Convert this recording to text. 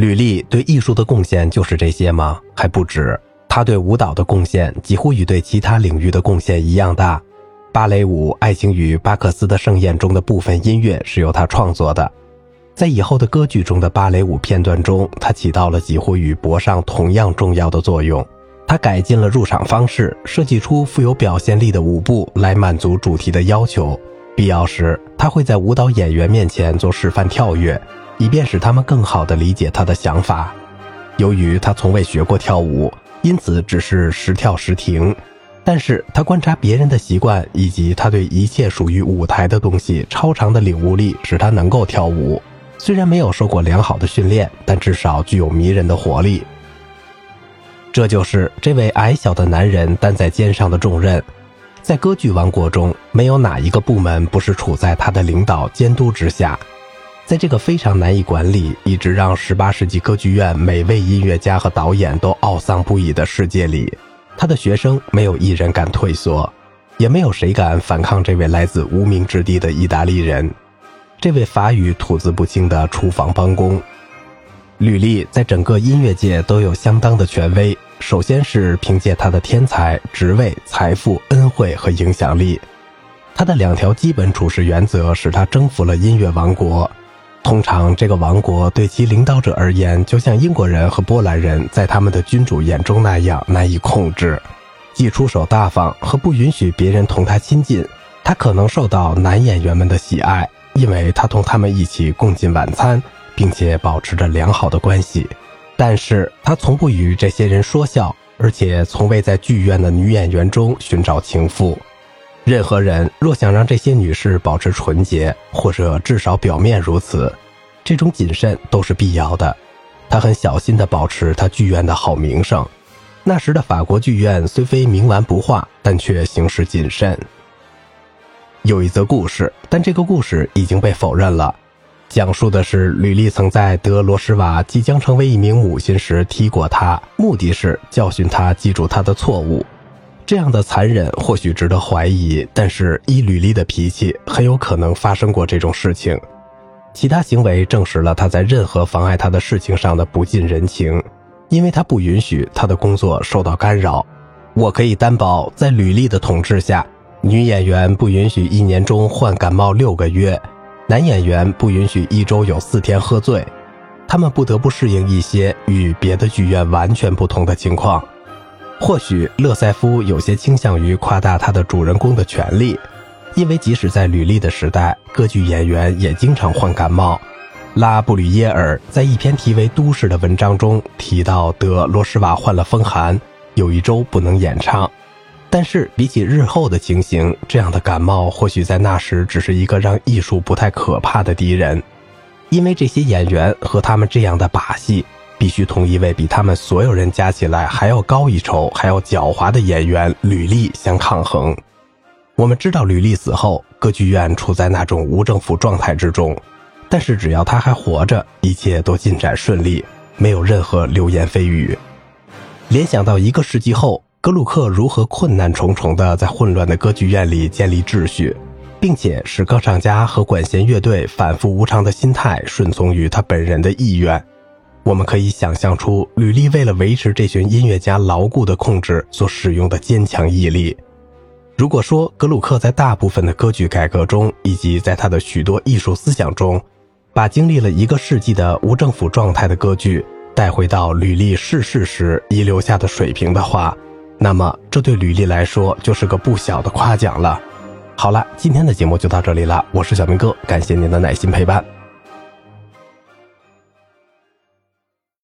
吕丽对艺术的贡献就是这些吗？还不止，她对舞蹈的贡献几乎与对其他领域的贡献一样大。芭蕾舞《爱情与巴克斯的盛宴》中的部分音乐是由他创作的，在以后的歌剧中的芭蕾舞片段中，他起到了几乎与博尚同样重要的作用。他改进了入场方式，设计出富有表现力的舞步来满足主题的要求。必要时，他会在舞蹈演员面前做示范跳跃。以便使他们更好地理解他的想法。由于他从未学过跳舞，因此只是时跳时停。但是他观察别人的习惯，以及他对一切属于舞台的东西超长的领悟力，使他能够跳舞。虽然没有受过良好的训练，但至少具有迷人的活力。这就是这位矮小的男人担在肩上的重任。在歌剧王国中，没有哪一个部门不是处在他的领导监督之下。在这个非常难以管理、一直让18世纪歌剧院每位音乐家和导演都懊丧不已的世界里，他的学生没有一人敢退缩，也没有谁敢反抗这位来自无名之地的意大利人，这位法语吐字不清的厨房帮工。吕丽在整个音乐界都有相当的权威，首先是凭借他的天才、职位、财富、恩惠和影响力。他的两条基本处事原则使他征服了音乐王国。通常，这个王国对其领导者而言，就像英国人和波兰人在他们的君主眼中那样难以控制。既出手大方和不允许别人同他亲近，他可能受到男演员们的喜爱，因为他同他们一起共进晚餐，并且保持着良好的关系。但是他从不与这些人说笑，而且从未在剧院的女演员中寻找情妇。任何人若想让这些女士保持纯洁，或者至少表面如此，这种谨慎都是必要的。他很小心地保持他剧院的好名声。那时的法国剧院虽非冥顽不化，但却行事谨慎。有一则故事，但这个故事已经被否认了。讲述的是吕丽曾在德罗施瓦即将成为一名母亲时踢过他，目的是教训他记住他的错误。这样的残忍或许值得怀疑，但是依吕丽的脾气，很有可能发生过这种事情。其他行为证实了他在任何妨碍他的事情上的不近人情，因为他不允许他的工作受到干扰。我可以担保，在吕丽的统治下，女演员不允许一年中患感冒六个月，男演员不允许一周有四天喝醉，他们不得不适应一些与别的剧院完全不同的情况。或许勒塞夫有些倾向于夸大他的主人公的权利，因为即使在吕丽的时代，歌剧演员也经常患感冒。拉布吕耶尔在一篇题为《都市》的文章中提到，德罗施瓦患了风寒，有一周不能演唱。但是比起日后的情形，这样的感冒或许在那时只是一个让艺术不太可怕的敌人，因为这些演员和他们这样的把戏。必须同一位比他们所有人加起来还要高一筹、还要狡猾的演员吕丽相抗衡。我们知道吕丽死后，歌剧院处在那种无政府状态之中，但是只要他还活着，一切都进展顺利，没有任何流言蜚语。联想到一个世纪后，格鲁克如何困难重重地在混乱的歌剧院里建立秩序，并且使歌唱家和管弦乐队反复无常的心态顺从于他本人的意愿。我们可以想象出吕丽为了维持这群音乐家牢固的控制所使用的坚强毅力。如果说格鲁克在大部分的歌剧改革中，以及在他的许多艺术思想中，把经历了一个世纪的无政府状态的歌剧带回到吕丽逝世时遗留下的水平的话，那么这对吕丽来说就是个不小的夸奖了。好了，今天的节目就到这里了，我是小明哥，感谢您的耐心陪伴。